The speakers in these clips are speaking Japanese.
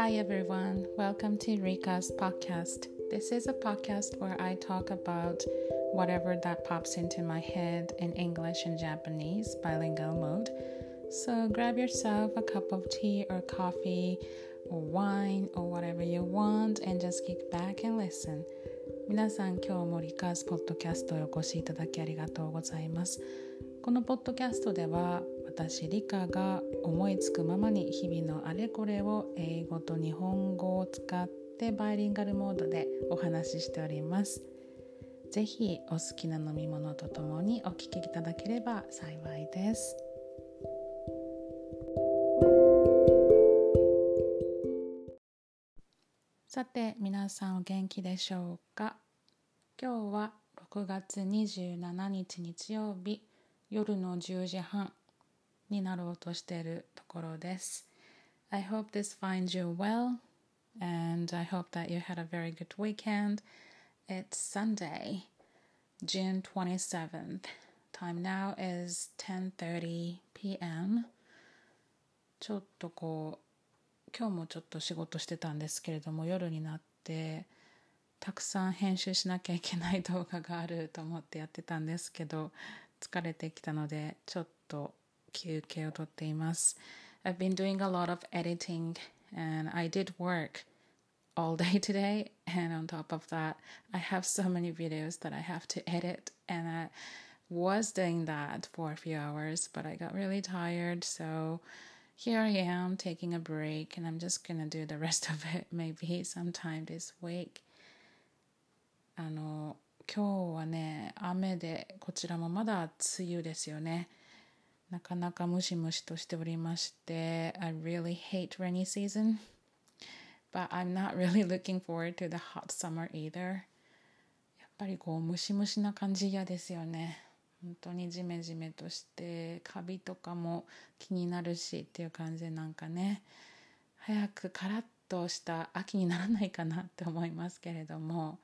Hi everyone, welcome to Rika's podcast. This is a podcast where I talk about whatever that pops into my head in English and Japanese bilingual mode. So grab yourself a cup of tea or coffee or wine or whatever you want and just kick back and listen. 皆さん今日もリカーズポッドキャストへお越しいただきありがとうございます。このポッドキャストでは 私リカが思いつくままに日々のあれこれを英語と日本語を使ってバイリンガルモードでお話ししております。ぜひお好きな飲み物とともにお聞きいただければ幸いです。さて皆さんお元気でしょうか？今日は6月27日日曜日夜の10時半になろうとしているところです。I hope this finds you well and I hope that you had a very good weekend. It's Sunday, June 27th. Time now is 10:30 p.m. ちょっとこう今日もちょっと仕事してたんですけれども夜になってたくさん編集しなきゃいけない動画があると思ってやってたんですけど疲れてきたのでちょっと休憩をとっています。I've been doing a lot of editing and I did work all day today and on top of that I have so many videos that I have to edit and I was doing that for a few hours but I got really tired so here I am taking a break and I'm just gonna do the rest of it maybe sometime this week あの今日はね雨でこちらもまだ梅雨ですよね なかなかムシムシとしておりまして I really hate rainy season but I'm not really looking forward to the hot summer either. やっぱりこうムシムシな感じ嫌ですよね。本当にジメジメとしてカビとかも気になるしっていう感じでなんかね。早くカラッとした秋にならないかなって思いますけれども。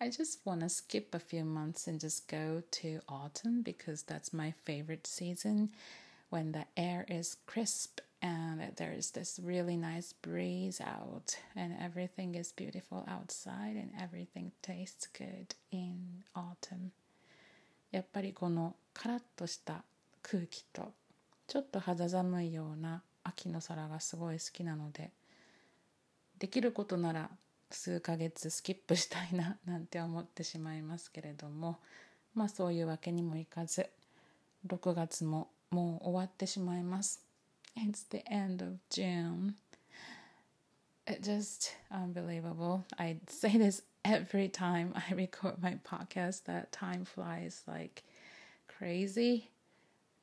I just want to skip a few months and just go to autumn because that's my favorite season when the air is crisp and there's this really nice breeze out and everything is beautiful outside and everything tastes good in autumn やっぱりこのカラッとした空気とちょっと肌寒いような秋の空がすごい好きなのでできることなら 数ヶ月スキップしたいな なんて思ってしまいますけれどもまあそういうわけにもいかず6月ももう終わってしまいます。It's the end of June. It's just unbelievable. I say this every time I record my podcast. That time flies like crazy.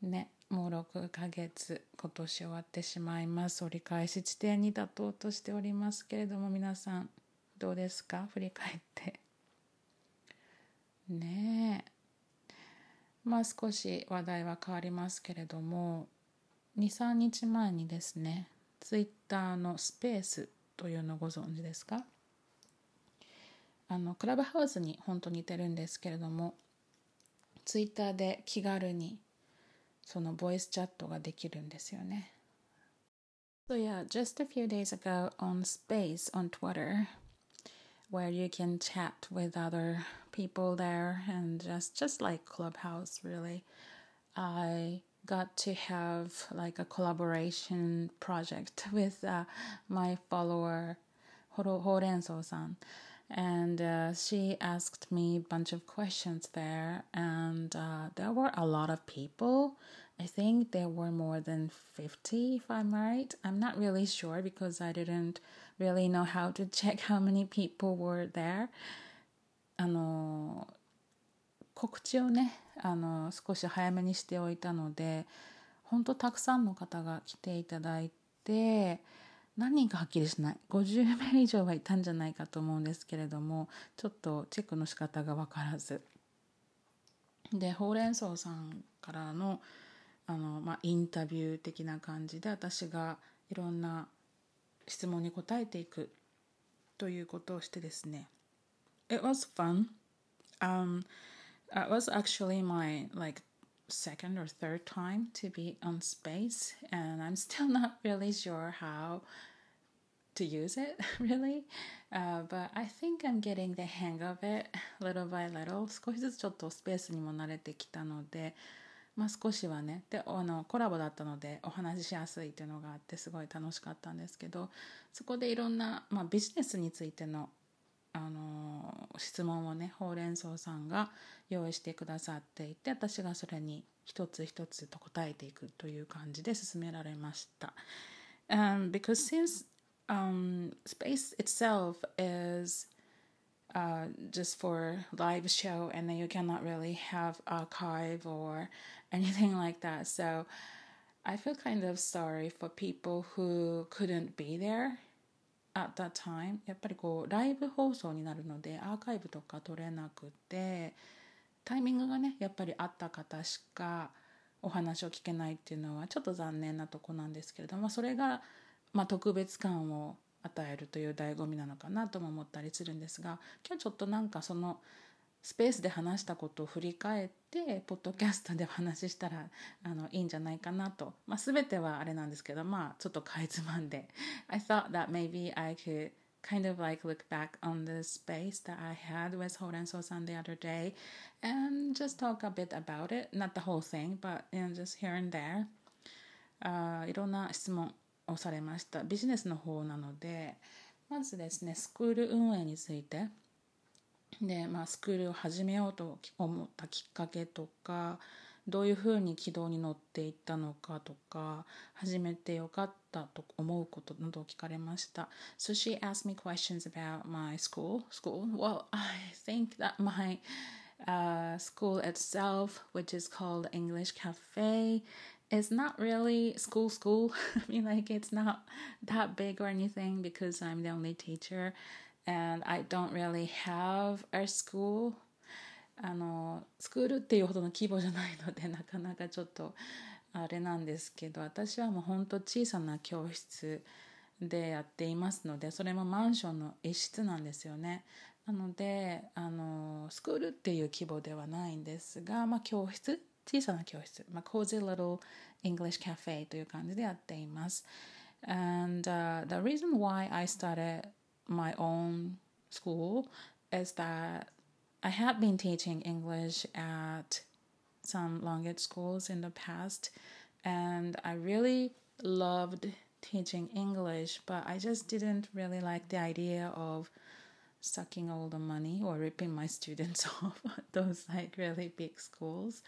ねもう6ヶ月今年終わってしまいます。折り返し地点に立とうとしておりますけれども皆さんどうですか？振り返って。ねえ。まあ少し話題は変わりますけれども23日前にですねツイッターのスペースというのご存知ですか？あのクラブハウスに本当似てるんですけれどもツイッターで気軽にそのボイスチャットができるんですよね。So yeah, just a few days ago on Space on Twitter, where you can chat with other people there and just just like clubhouse really. I got to have like a collaboration project with uh, my follower horenso-san and uh, she asked me a bunch of questions there and uh, there were a lot of people. I think there were more than 50 if i'm right. I'm not really sure because i didn't really know how to check how many people were there. あの告知をねあの少し早めにしておいたので本当たくさんの方が来ていただいて何人かはっきりしない。50名以上はいたんじゃないかと思うんですけれどもちょっとチェックの仕方が分からず。でほうれん草さんからのあの、まあ、インタビュー的な感じで私がいろんな質問に答えていくということをしてですね It was fun um it was actually my like second or third time to be on space and I'm still not really sure how to use it really uh, but I think I'm getting the hang of it little by little 少しずつちょっとスペースにも慣れてきたので まあ少しはねであのコラボだったのでお話ししやすいっていうのがあってすごい楽しかったんですけどそこでいろんな、まあ、ビジネスについてのあの質問をねほうれん草さんが用意してくださっていて私がそれに一つ一つと答えていくという感じで進められました。Um, because since um, space itself is uh, just for live show and then you cannot really have archive or anything like that so i feel kind of sorry for people who couldn't be there at that time やっぱりこうライブ放送になるのでアーカイブとか取れなくてタイミングがねやっぱりあった方しかお話を聞けないっていうのはちょっと残念なとこなんですけれどもそれが、まあ、特別感を与えるという醍醐味なのかなとも思ったりするんですが今日ちょっとなんかそのスペースで話したことを振り返ってポッドキャストでお話ししたらあのいいんじゃないかなと、まあ、全てはあれなんですけどまあちょっとかいつまんで I thought that maybe I could kind of like look back on the space that I had with Horenso-san the other day and just talk a bit about it not the whole thing but you know, just here and there、uh, いろんな質問をされましたビジネスの方なのでまずですねスクール運営についてで、まあ、スクールを始めようと思ったきっかけとかどういうふうに軌道に乗っていったのかとか始めてよかったと思うことなどを聞かれました。So she asked me questions about my school. School? Well, I think that my uh, school itself, which is called English Cafe, it's not really school school. I mean, like it's not that big or anything because I'm the only teacher and I don't really have a school. あのスクールっていうほどの規模じゃないのでなかなかちょっとあれなんですけど私はもうほんと小さな教室でやっていますのでそれもマンションの一室なんですよねなのであのスクールっていう規模ではないんですが、まあ、教室小さな教室、まあ、Cozy Little English Cafe という感じでやっています。And、uh, the reason why I started my own school is that I had been teaching English at some language schools in the past, and I really loved teaching English, but I just didn't really like the idea of sucking all the money or ripping my students off at those like really big schools.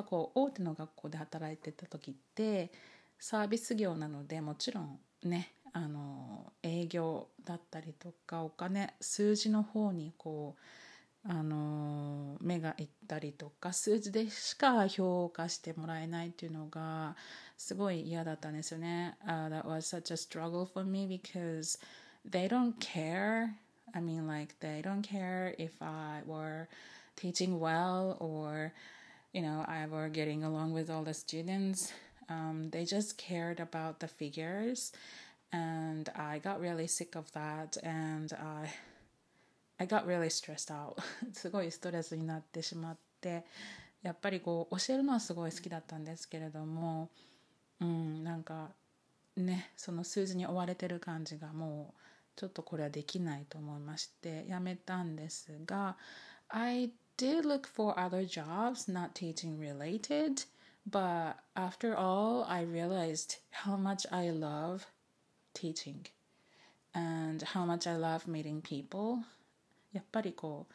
ぱこう大手の学校で働いてた時ってサービス業なのでもちろんねあの営業だったりとかお金数字の方にこうあの目がいったりとか数字でしか評価してもらえないっていうのがすごい嫌だったんですよね。Uh, that was such a struggle for me because they don't care. I mean like they don't care if I were teaching well or you know, I were getting along with all the students. Um, they just cared about the figures, and I got really sick of that, and I I got really stressed out. すごいストレスになってしまって、やっぱりこう教えるのはすごい好きだったんですけれども、うん、なんかね、その数字に追われてる感じがもうちょっとこれはできないと思いましてやめたんですが、I did look for other jobs not teaching related, but after all, I realized how much I love teaching and how much I love meeting people. やっぱりこう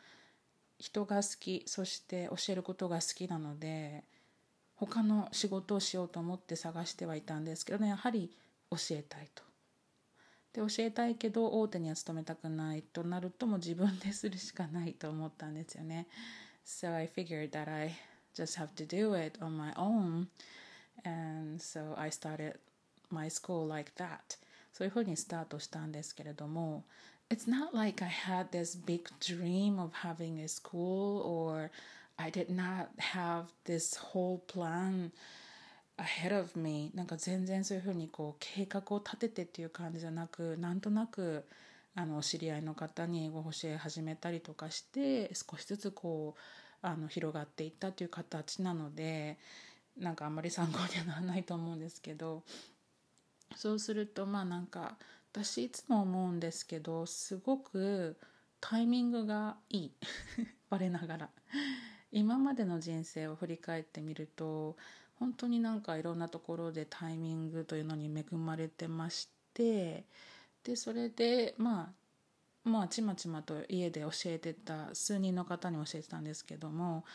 人が好きそして教えることが好きなので他の仕事をしようと思って探してはいたんですけどねやはり教えたいとで教えたいけど大手には勤めたくないとなるともう自分でするしかないと思ったんですよね。So I figured that I just have to do it on my own. And so I started my school like that. そういうふうにスタートしたんですけれども It's not like I had this big dream of having a school or I did not have this whole plan ahead of me なんか全然そういうふうにこう計画を立ててっていう感じじゃなくなんとなくあの知り合いの方に英語を教え始めたりとかして少しずつこうあの広がっていったという形なのでなんかあんまり参考にはならないと思うんですけど。そうするとまあなんか私いつも思うんですけどすごくタイミングがいい。我ながら。今までの人生を振り返ってみると本当になんかいろんなところでタイミングというのに恵まれてましてでそれでまあまあちまちまと家で教えてた数人の方に教えてたんですけども、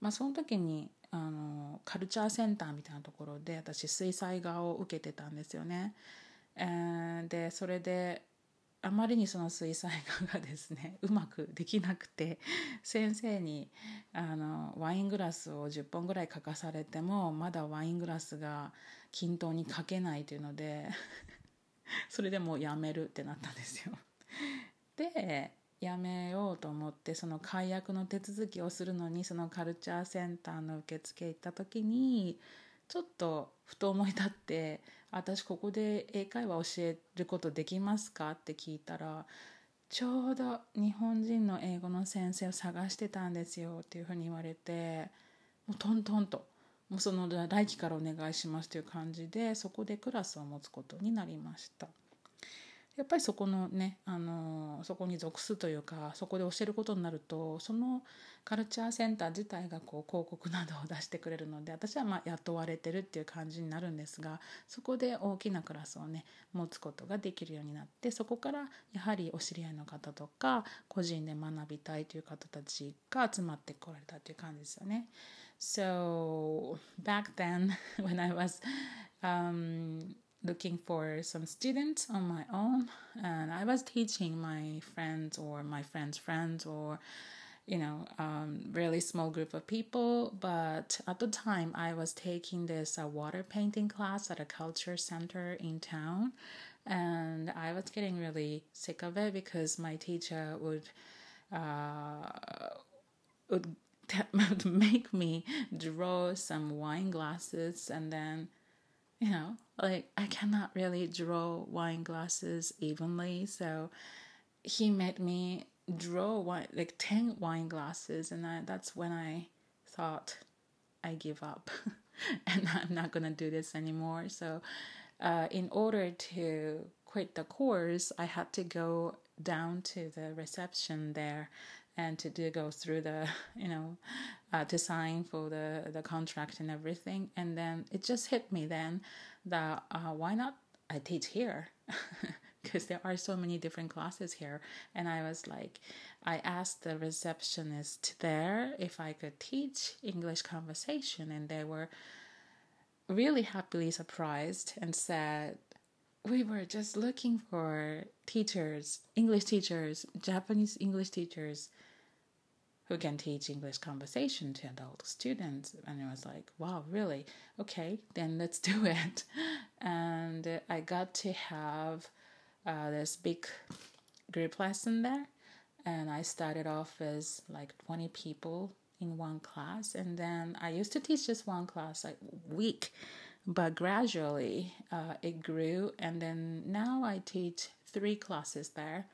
まあ、その時にあのカルチャーセンターみたいなところで私水彩画を受けてたんですよね。でそれであまりにその水彩画がですねうまくできなくて先生にあのワイングラスを10本ぐらい書かされてもまだワイングラスが均等に書けないというので それでもうやめるってなったんですよ。でやめようと思ってその解約の手続きをするのにそのカルチャーセンターの受付行った時にちょっとふと思い立って「私ここで英会話教えることできますか?」って聞いたらちょうど日本人の英語の先生を探してたんですよっていうふうに言われてもうトントンともうその来期からお願いしますという感じでそこでクラスを持つことになりました。やっぱりそこのねあのそこに属すというかそこで教えることになるとそのカルチャーセンター自体がこう広告などを出してくれるので私はま雇われてるっていう感じになるんですがそこで大きなクラスをね持つことができるようになってそこからやはりお知り合いの方とか個人で学びたいという方たちが集まってこられたという感じですよね。So back then when I was um, looking for some students on my own and i was teaching my friends or my friends friends or you know um, really small group of people but at the time i was taking this uh, water painting class at a culture center in town and i was getting really sick of it because my teacher would uh, would, would make me draw some wine glasses and then you know, like I cannot really draw wine glasses evenly. So he made me draw wine, like 10 wine glasses. And I, that's when I thought I give up and I'm not going to do this anymore. So, uh, in order to quit the course, I had to go down to the reception there and to do go through the you know uh, to sign for the the contract and everything. And then it just hit me then that uh, why not i teach here? Because there are so many different classes here. And i was like i asked the receptionist there if i could teach english conversation. And they were really happily surprised and said we were just looking for teachers english teachers japanese english teachers who can teach English conversation to adult students. And I was like, wow, really? Okay, then let's do it. And I got to have uh, this big group lesson there. And I started off as like 20 people in one class. And then I used to teach just one class a week. But gradually uh, it grew. And then now I teach three classes there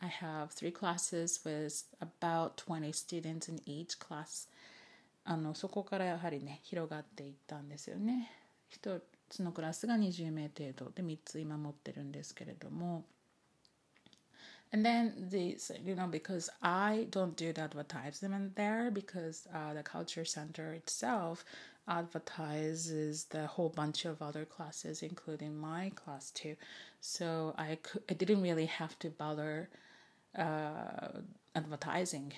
I have three classes with about 20 students in each class. あのそこからやはりね広がっていったんですよね。一つのクラスが20名程度。で3つ今持ってるんですけれども。And then this, you know, because I don't do the advertisement there because uh, the culture center itself advertises the whole bunch of other classes, including my class too. So I, could, I didn't really have to bother uh, advertising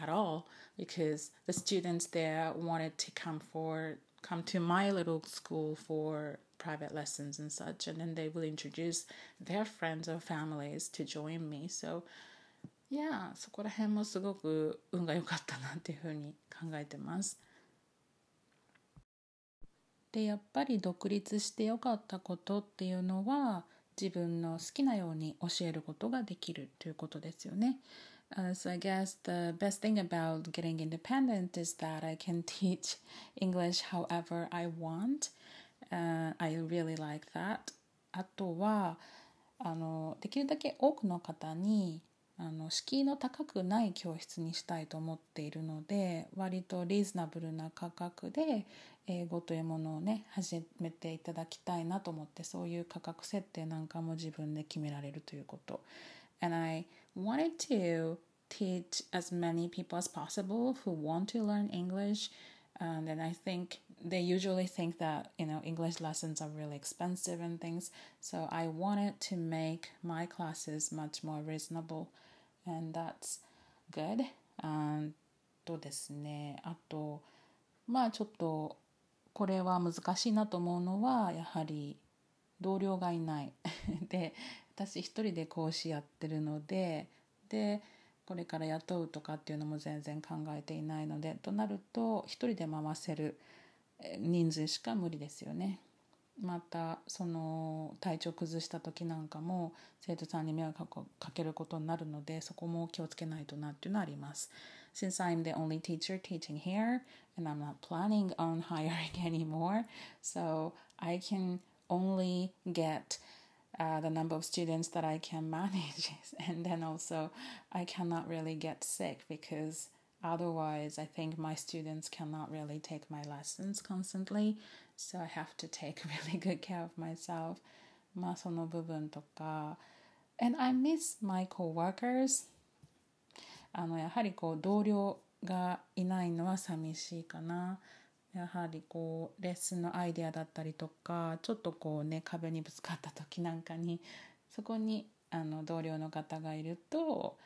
at all because the students there wanted to come for come to my little school for private lessons and such and then they will introduce their friends or families to join me so yeah そこら辺もすごく運が良かったなっていうふうに考えてますでやっぱり独立して良かったことっていうのは自分の好きなように教えることができるということですよね。Uh, so I guess the best thing about getting independent is that I can teach English however I want. Uh, I really like that. あとはあのできるだけ多くの方にあの敷居の高くない教室にしたいと思っているので割とリーズナブルな価格で英語というものをね始めていただきたいなと思ってそういう価格設定なんかも自分で決められるということ。And I wanted to teach as many people as possible who want to learn English. And then I think they usually think that you know English lessons are really expensive and things. So I wanted to make my classes much more reasonable, and that's good. とですねあとまあちょっとこれは難しいなと思うのはやはり同僚がいないで私一人で講師やってるのででこれから雇うとかっていうのも全然考えていないのでとなると一人で回せる人数しか無理ですよね。またその体調崩した時なんかも生徒さんに迷惑かけることになるのでそこも気をつけないとなっていうのはあります。since I'm the only teacher teaching here and I'm not planning on hiring anymore. So I can only get uh, the number of students that I can manage. And then also, I cannot really get sick because otherwise, I think my students cannot really take my lessons constantly. So I have to take really good care of myself. まあその部分とか and I miss my coworkers あのやはりこう同僚がいないのは寂しいかな。やはりこうレッスンのアイデアだったりとかちょっとこうね壁にぶつかった時なんかにそこにあの同僚の方がいると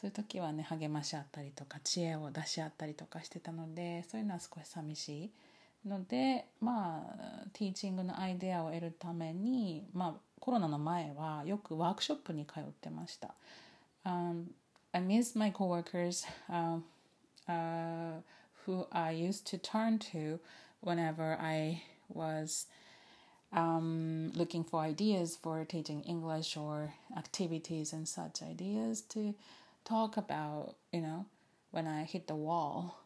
そういう時はね励まし合ったりとか知恵を出し合ったりとかしてたのでそういうのは少し寂しいのでまあティーチングのアイデアを得るためにまあコロナの前はよくワークショップに通ってました。Um, I miss my coworkers uh, uh, who I used to turn to whenever I was um, looking for ideas for teaching English or activities and such ideas to talk about, you know, when I hit the wall.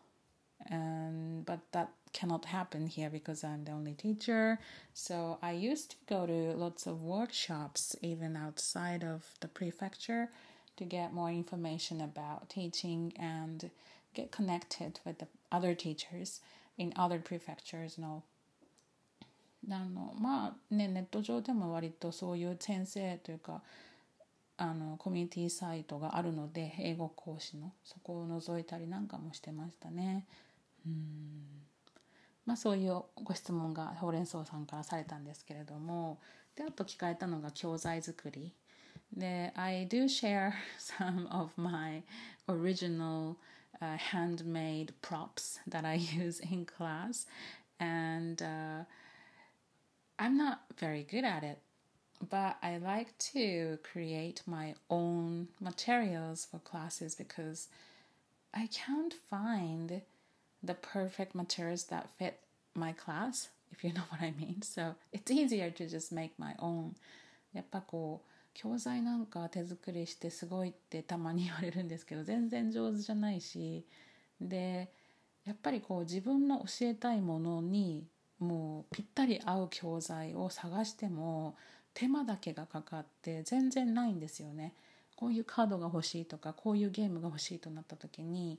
And but that cannot happen here because I'm the only teacher. So I used to go to lots of workshops even outside of the prefecture to get more information about teaching and get connected with the other teachers in other prefectures and all. あのまあねネット上でも割とそういう先生というか あのコミュニティサイトがあるので英語講師のそこを覗いたりなんかもしてましたね。うんまあそういうご質問がほうれん草さんからされたんですけれどもであと聞かれたのが教材作りで I do share some of my original uh, handmade props that I use in class, and uh, I'm not very good at it. But I like to create my own materials for classes because I can't find the perfect materials that fit my class, if you know what I mean. So it's easier to just make my own. やっぱこう教材なんか手作りしてすごいってたまに言われるんですけど全然上手じゃないしでやっぱりこう自分の教えたいものにもうぴったり合う教材を探しても手間だけがかかって全然ないんですよね。こういうカードが欲しいとかこういうゲームが欲しいとなった時に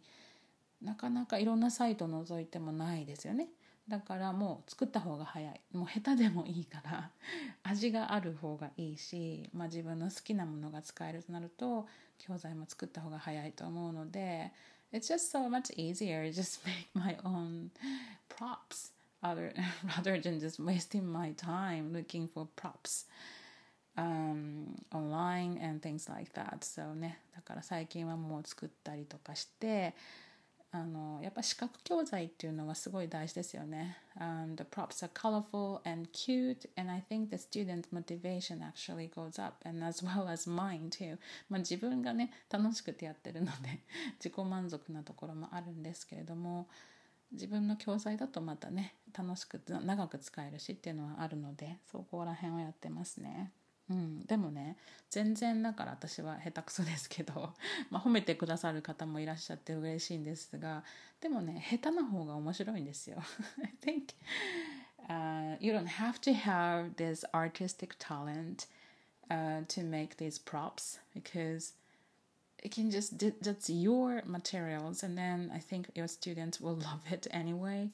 なかなかいろんなサイトを覗いてもないですよね。だからもう作った方が早いもう下手でもいいから 味がある方がいいし、まあ、自分の好きなものが使えるとなると教材も作った方が早いと思うので It's just so much easier just make my own props other, rather than just wasting my time looking for props um, online and things like that so ねだから最近はもう作ったりとかしてあのやっぱ視覚教材っていうのはすごい大事ですよね。Um, the props are colorful and cute and I think the student motivation actually goes up and as well as mine too. まあ自分がね楽しくてやってるので自己満足なところもあるんですけれども自分の教材だとまたね楽しく長く使えるしっていうのはあるのでそこら辺をやってますね。うん、でもね全然だから私は下手くそですけど、まあ、褒めてくださる方もいらっしゃって嬉しいんですがでもね下手な方が面白いんですよ。I think、uh, you don't have to have this artistic talent、uh, to make these props because it can just that's your materials and then I think your students will love it anyway.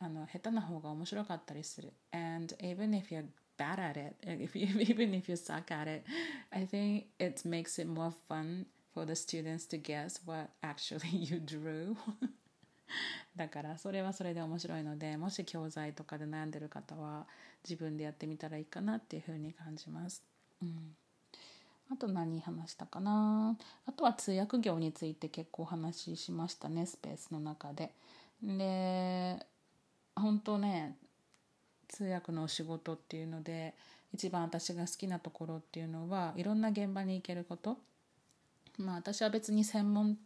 あの下手な方が面白かったりする and even if you're bad at it if you, even if you suck at it I think it makes it more fun for the students to guess what actually you drew だからそれはそれで面白いのでもし教材とかで悩んでる方は自分でやってみたらいいかなっていうふうに感じます。うんあと何話したかなあとは通訳業について結構お話ししましたねスペースの中で。で本当ね通訳のお仕事っていうので一番私が好きなところっていうのはいろんな現場に行けることまあ私は別に専門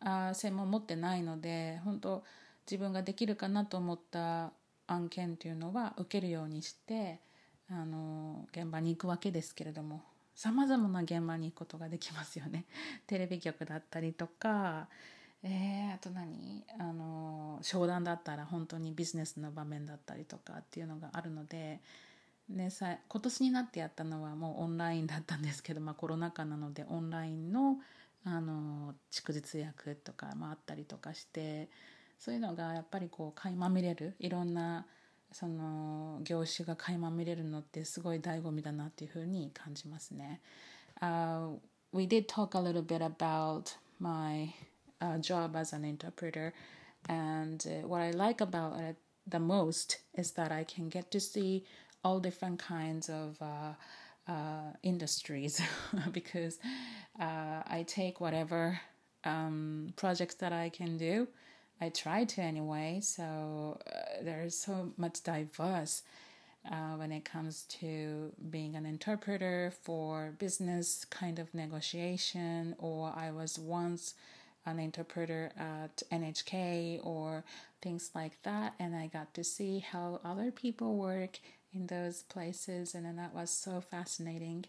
あ専門持ってないので本当自分ができるかなと思った案件っていうのは受けるようにしてあの現場に行くわけですけれどもさまざまな現場に行くことができますよね。テレビ局だったりとかえー、あと何？あの商談だったら本当にビジネスの場面だったりとかっていうのがあるので、ね、さ今年になってやったのはもうオンラインだったんですけど、まあ、コロナ禍なのでオンラインのあの蓄日訳とかもあったりとかしてそういうのがやっぱりこう垣間見れるいろんなその業種が垣間見れるのってすごい醍醐味だなっていうふうに感じますね。Uh, we did talk a little bit about my uh, job as an interpreter. And uh, what I like about it the most is that I can get to see all different kinds of uh, uh industries because uh, I take whatever um, projects that I can do. I try to anyway. So uh, there's so much diverse. Uh, when it comes to being an interpreter for business kind of negotiation, or I was once an interpreter at NHK or things like that. And I got to see how other people work in those places, and then that was so fascinating.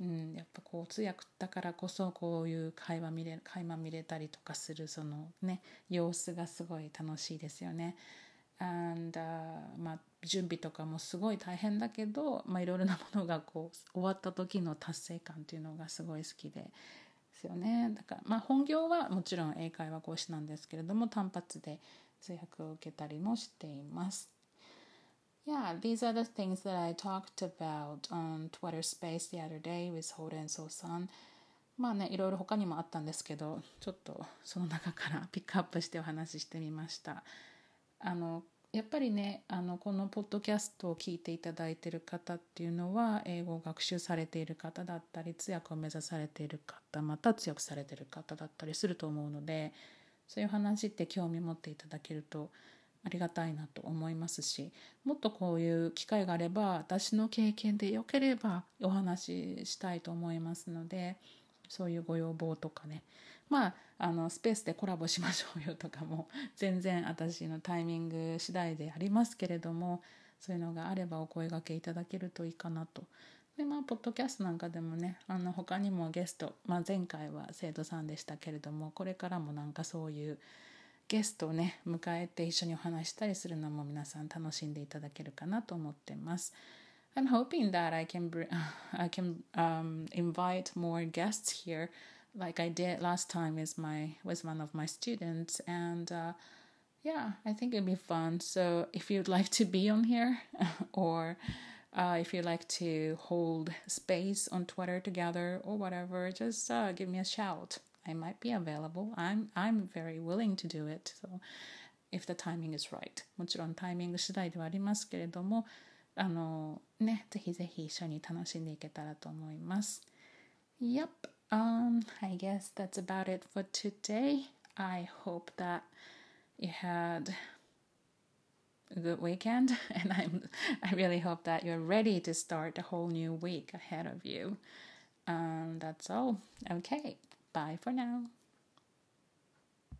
うん、やっぱこう通訳だからこそこういう会話見れ垣間見れたりとかするそのね様子がすごい楽しいですよね。And、uh, まあ準備とかもすごい大変だけど、まあ、いろいろなものがこう終わった時の達成感っていうのがすごい好きでですよね。だからまあ本業はもちろん英会話講師なんですけれども単発で通訳を受けたりもしています。Yeah, these are the things that I talked about on Twitter Space the other day with Holden So san まあねいろいろ他にもあったんですけどちょっとその中からピックアップしてお話ししてみました。あのやっぱりねあのこのポッドキャストを聞いていただいている方っていうのは英語を学習されている方だったり通訳を目指されている方また通訳されている方だったりすると思うのでそういう話って興味持っていただけるとありがたいなと思いますしもっとこういう機会があれば私の経験でよければお話ししたいと思いますのでそういうご要望とかねまああのスペースでコラボしましょうよとかも 全然私のタイミング次第でありますけれどもそういうのがあればお声がけいただけるといいかなと。でまあポッドキャストなんかでもねあの他にもゲスト、まあ、前回は生徒さんでしたけれどもこれからもなんかそういうゲストをね迎えて一緒にお話したりするのも皆さん楽しんでいただけるかなと思ってます。I'm hoping that I can br- I can um, invite more guests here, like I did last time with my with one of my students, and uh, yeah, I think it'd be fun. So if you'd like to be on here, or uh, if you'd like to hold space on Twitter together or whatever, just uh, give me a shout. I might be available. I'm I'm very willing to do it. So if the timing is right. もちろんタイミング次第ではありますけれども。あのね、ぜひぜひ一緒に楽しんでいけたらと思います。Yep, um, I guess that's about it for today. I hope that you had a good weekend and I'm I really hope that you're ready to start a whole new week ahead of you. Um, that's all. Okay, bye for now.